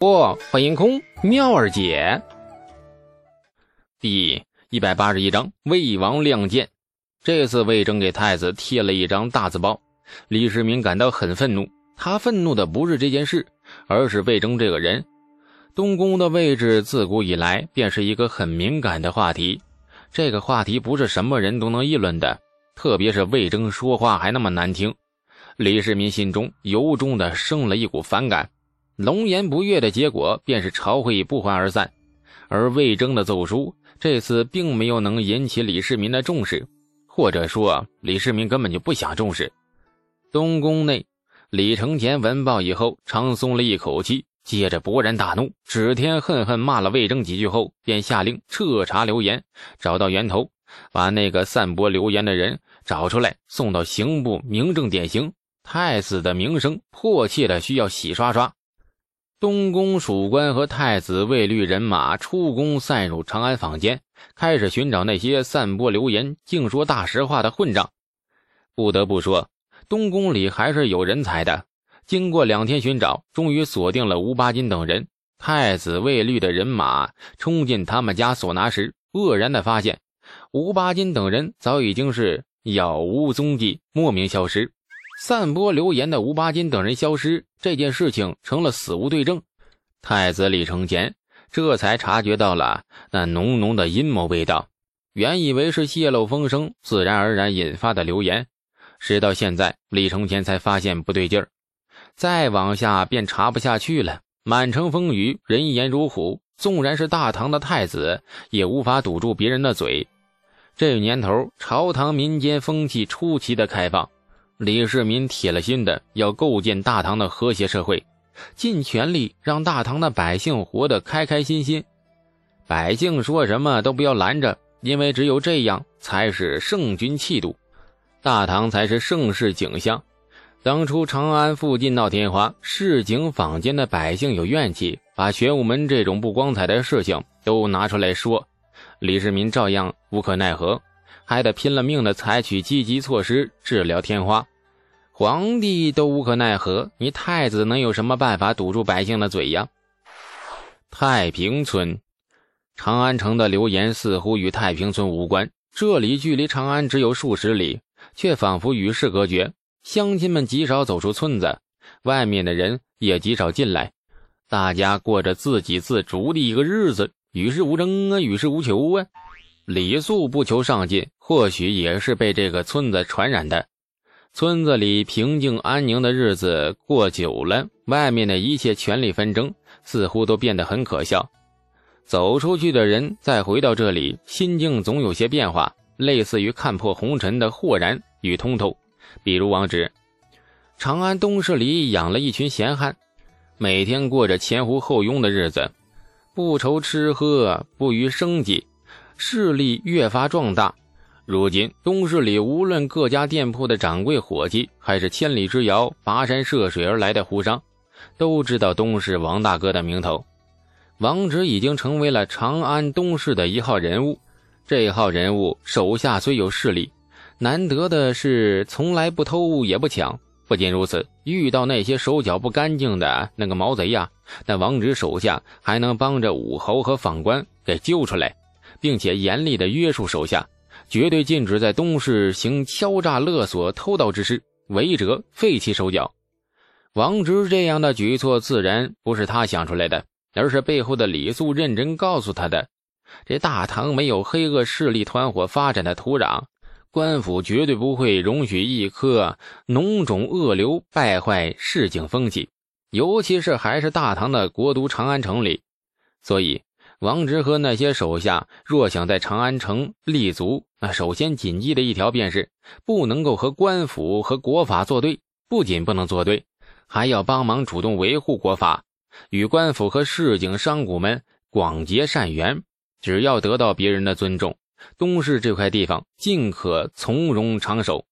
不，欢迎空妙儿姐。第一百八十一章魏王亮剑。这次魏征给太子贴了一张大字报，李世民感到很愤怒。他愤怒的不是这件事，而是魏征这个人。东宫的位置自古以来便是一个很敏感的话题，这个话题不是什么人都能议论的，特别是魏征说话还那么难听。李世民心中由衷的生了一股反感。龙颜不悦的结果便是朝会不欢而散，而魏征的奏疏这次并没有能引起李世民的重视，或者说李世民根本就不想重视。东宫内，李承乾闻报以后长松了一口气，接着勃然大怒，指天恨恨骂了魏征几句后，便下令彻查流言，找到源头，把那个散播流言的人找出来，送到刑部明正典刑。太子的名声迫切的需要洗刷刷。东宫属官和太子卫律人马出宫，散入长安坊间，开始寻找那些散播流言、净说大实话的混账。不得不说，东宫里还是有人才的。经过两天寻找，终于锁定了吴八斤等人。太子卫律的人马冲进他们家所拿时，愕然的发现，吴八斤等人早已经是杳无踪迹，莫名消失。散播流言的吴八斤等人消失，这件事情成了死无对证。太子李承乾这才察觉到了那浓浓的阴谋味道。原以为是泄露风声，自然而然引发的流言，直到现在，李承乾才发现不对劲儿。再往下便查不下去了。满城风雨，人言如虎，纵然是大唐的太子，也无法堵住别人的嘴。这年头，朝堂民间风气出奇的开放。李世民铁了心的要构建大唐的和谐社会，尽全力让大唐的百姓活得开开心心。百姓说什么都不要拦着，因为只有这样才是圣君气度，大唐才是盛世景象。当初长安附近闹天花，市井坊间的百姓有怨气，把玄武门这种不光彩的事情都拿出来说，李世民照样无可奈何。还得拼了命的采取积极措施治疗天花，皇帝都无可奈何，你太子能有什么办法堵住百姓的嘴呀？太平村，长安城的流言似乎与太平村无关，这里距离长安只有数十里，却仿佛与世隔绝。乡亲们极少走出村子，外面的人也极少进来，大家过着自给自足的一个日子，与世无争啊，与世无求啊。李素不求上进，或许也是被这个村子传染的。村子里平静安宁的日子过久了，外面的一切权力纷争似乎都变得很可笑。走出去的人再回到这里，心境总有些变化，类似于看破红尘的豁然与通透。比如王直，长安东市里养了一群闲汉，每天过着前呼后拥的日子，不愁吃喝，不虞生计。势力越发壮大，如今东市里无论各家店铺的掌柜伙计，还是千里之遥跋山涉水而来的胡商，都知道东市王大哥的名头。王直已经成为了长安东市的一号人物。这号人物手下虽有势力，难得的是从来不偷也不抢。不仅如此，遇到那些手脚不干净的那个毛贼呀，那王直手下还能帮着武侯和访官给救出来。并且严厉的约束手下，绝对禁止在东市行敲诈勒索、偷盗之事，违者废其手脚。王直这样的举措自然不是他想出来的，而是背后的李素认真告诉他的。这大唐没有黑恶势力团伙发展的土壤，官府绝对不会容许一颗脓肿恶瘤败坏市井风气，尤其是还是大唐的国都长安城里，所以。王直和那些手下若想在长安城立足，那首先谨记的一条便是不能够和官府和国法作对。不仅不能作对，还要帮忙主动维护国法，与官府和市井商贾们广结善缘。只要得到别人的尊重，东市这块地方尽可从容长守。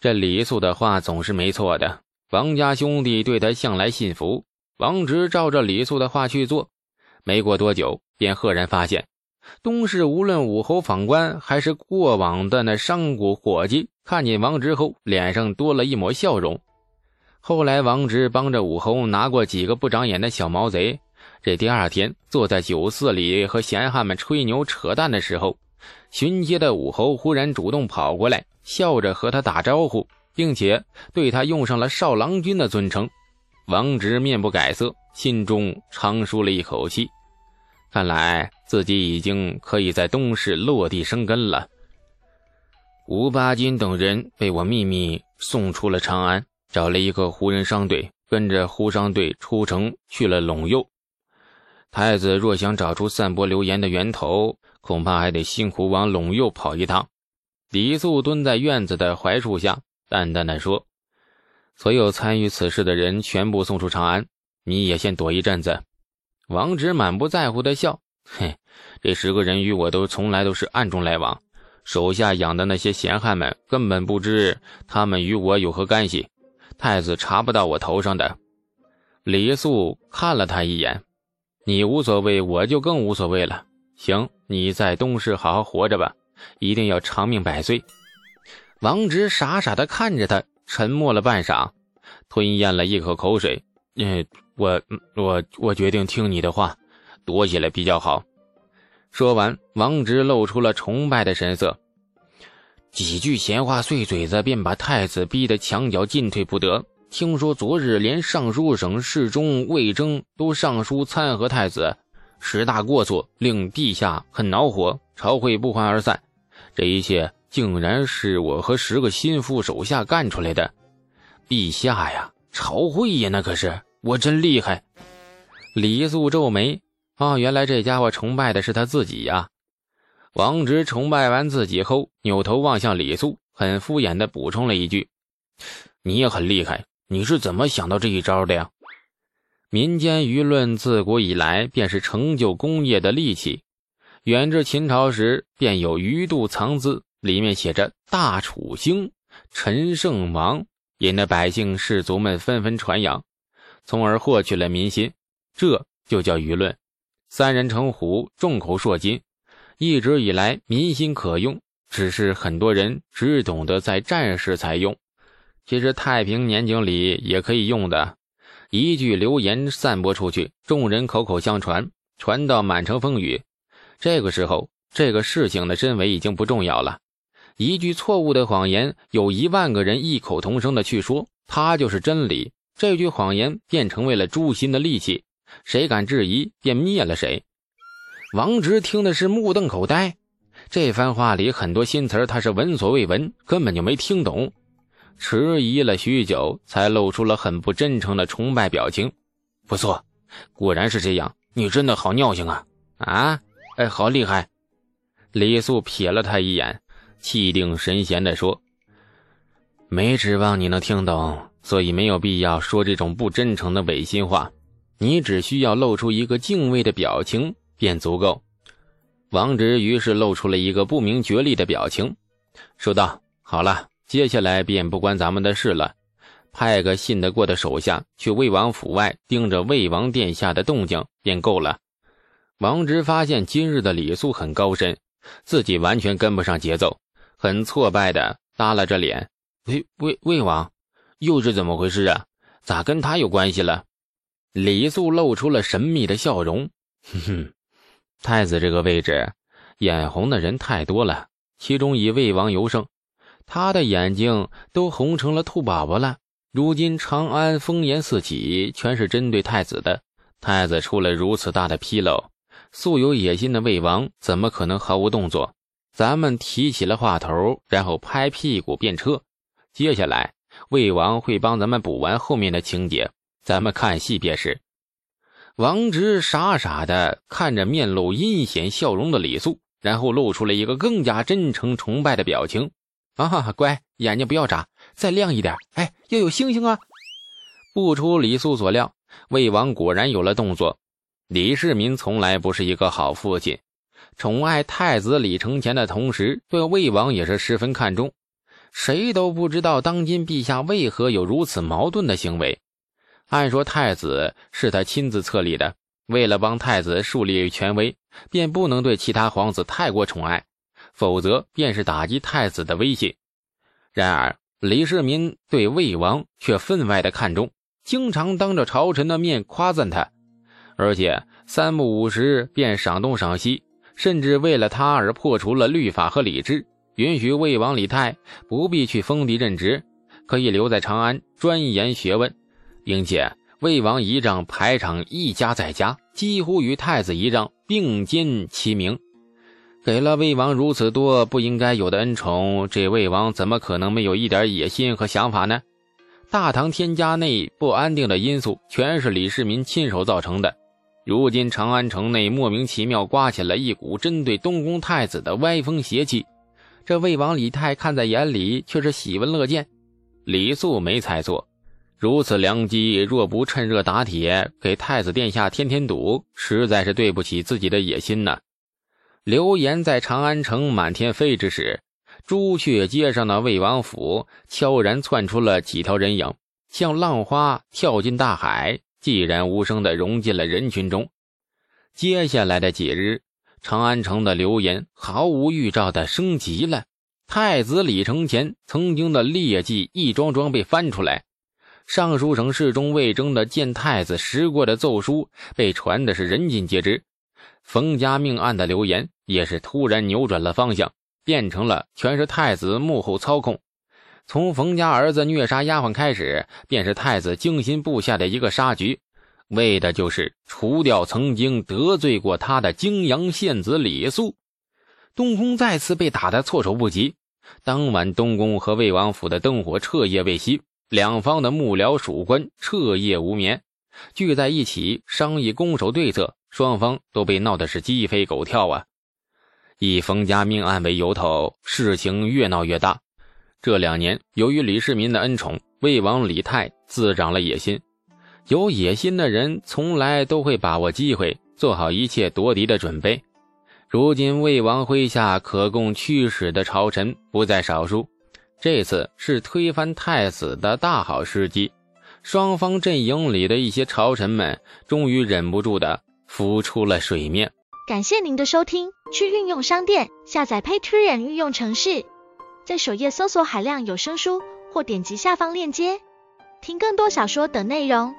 这李素的话总是没错的，王家兄弟对他向来信服。王直照着李素的话去做。没过多久，便赫然发现，东市无论武侯访官，还是过往的那商贾伙计，看见王直后，脸上多了一抹笑容。后来王直帮着武侯拿过几个不长眼的小毛贼。这第二天坐在酒肆里和闲汉们吹牛扯淡的时候，巡街的武侯忽然主动跑过来，笑着和他打招呼，并且对他用上了少郎君的尊称。王直面不改色，心中长舒了一口气，看来自己已经可以在东市落地生根了。吴八斤等人被我秘密送出了长安。找了一个胡人商队，跟着胡商队出城去了陇右。太子若想找出散播流言的源头，恐怕还得辛苦往陇右跑一趟。李素蹲在院子的槐树下，淡淡的说：“所有参与此事的人全部送出长安，你也先躲一阵子。”王直满不在乎的笑：“嘿，这十个人与我都从来都是暗中来往，手下养的那些闲汉们根本不知他们与我有何干系。”太子查不到我头上的，李素看了他一眼，你无所谓，我就更无所谓了。行，你在东市好好活着吧，一定要长命百岁。王直傻傻的看着他，沉默了半晌，吞咽了一口口水。嗯，我我我决定听你的话，躲起来比较好。说完，王直露出了崇拜的神色。几句闲话碎嘴子，便把太子逼得墙角进退不得。听说昨日连尚书省侍中魏征都上书参劾太子，十大过错令陛下很恼火，朝会不欢而散。这一切竟然是我和十个心腹手下干出来的。陛下呀，朝会呀，那可是我真厉害。李素皱眉，啊，原来这家伙崇拜的是他自己呀。王直崇拜完自己后，扭头望向李素，很敷衍地补充了一句：“你也很厉害，你是怎么想到这一招的呀？”民间舆论自古以来便是成就功业的利器。远至秦朝时，便有鱼肚藏字，里面写着“大楚兴，陈胜亡”，引得百姓士族们纷纷传扬，从而获取了民心。这就叫舆论。三人成虎，众口铄金。一直以来，民心可用，只是很多人只懂得在战时才用。其实太平年景里也可以用的。一句流言散播出去，众人口口相传，传到满城风雨。这个时候，这个事情的真伪已经不重要了。一句错误的谎言，有一万个人异口同声的去说，它就是真理。这句谎言便成为了诛心的利器，谁敢质疑，便灭了谁。王直听的是目瞪口呆，这番话里很多新词他是闻所未闻，根本就没听懂。迟疑了许久，才露出了很不真诚的崇拜表情。不错，果然是这样，你真的好尿性啊！啊，哎，好厉害！李素瞥了他一眼，气定神闲地说：“没指望你能听懂，所以没有必要说这种不真诚的违心话。你只需要露出一个敬畏的表情。”便足够。王直于是露出了一个不明觉厉的表情，说道：“好了，接下来便不关咱们的事了。派个信得过的手下去魏王府外盯着魏王殿下的动静便够了。”王直发现今日的李素很高深，自己完全跟不上节奏，很挫败的耷拉着脸：“魏魏魏王，又是怎么回事啊？咋跟他有关系了？”李素露出了神秘的笑容：“哼哼。”太子这个位置，眼红的人太多了。其中以魏王尤盛，他的眼睛都红成了兔宝宝了。如今长安烽烟四起，全是针对太子的。太子出了如此大的纰漏，素有野心的魏王怎么可能毫无动作？咱们提起了话头，然后拍屁股便撤。接下来，魏王会帮咱们补完后面的情节，咱们看戏便是。王直傻傻的看着面露阴险笑容的李素，然后露出了一个更加真诚崇拜的表情。啊，乖，眼睛不要眨，再亮一点。哎，要有星星啊！不出李素所料，魏王果然有了动作。李世民从来不是一个好父亲，宠爱太子李承乾的同时，对魏王也是十分看重。谁都不知道当今陛下为何有如此矛盾的行为。按说太子是他亲自册立的，为了帮太子树立权威，便不能对其他皇子太过宠爱，否则便是打击太子的威信。然而李世民对魏王却分外的看重，经常当着朝臣的面夸赞他，而且三不五时便赏东赏西，甚至为了他而破除了律法和礼制，允许魏王李泰不必去封地任职，可以留在长安钻研学问，并且魏王仪仗排场一家再家，几乎与太子仪仗并肩齐名。给了魏王如此多不应该有的恩宠，这魏王怎么可能没有一点野心和想法呢？大唐天家内不安定的因素，全是李世民亲手造成的。如今长安城内莫名其妙刮起了一股针对东宫太子的歪风邪气，这魏王李泰看在眼里，却是喜闻乐见。李素没猜错，如此良机，若不趁热打铁，给太子殿下添添堵，实在是对不起自己的野心呐。流言在长安城满天飞之时，朱雀街上的魏王府悄然窜出了几条人影，像浪花跳进大海，寂然无声地融进了人群中。接下来的几日，长安城的流言毫无预兆地升级了。太子李承乾曾经的劣迹一桩桩被翻出来，尚书省侍中魏征的见太子时过的奏书被传的是人尽皆知。冯家命案的流言也是突然扭转了方向，变成了全是太子幕后操控。从冯家儿子虐杀丫鬟开始，便是太子精心布下的一个杀局，为的就是除掉曾经得罪过他的泾阳县子李肃。东宫再次被打得措手不及。当晚，东宫和魏王府的灯火彻夜未熄，两方的幕僚属官彻夜无眠，聚在一起商议攻守对策。双方都被闹得是鸡飞狗跳啊！以冯家命案为由头，事情越闹越大。这两年，由于李世民的恩宠，魏王李泰自长了野心。有野心的人从来都会把握机会，做好一切夺嫡的准备。如今，魏王麾下可供驱使的朝臣不在少数，这次是推翻太子的大好时机。双方阵营里的一些朝臣们终于忍不住的。浮出了水面。感谢您的收听，去运用商店下载 Patreon 运用城市，在首页搜索海量有声书，或点击下方链接听更多小说等内容。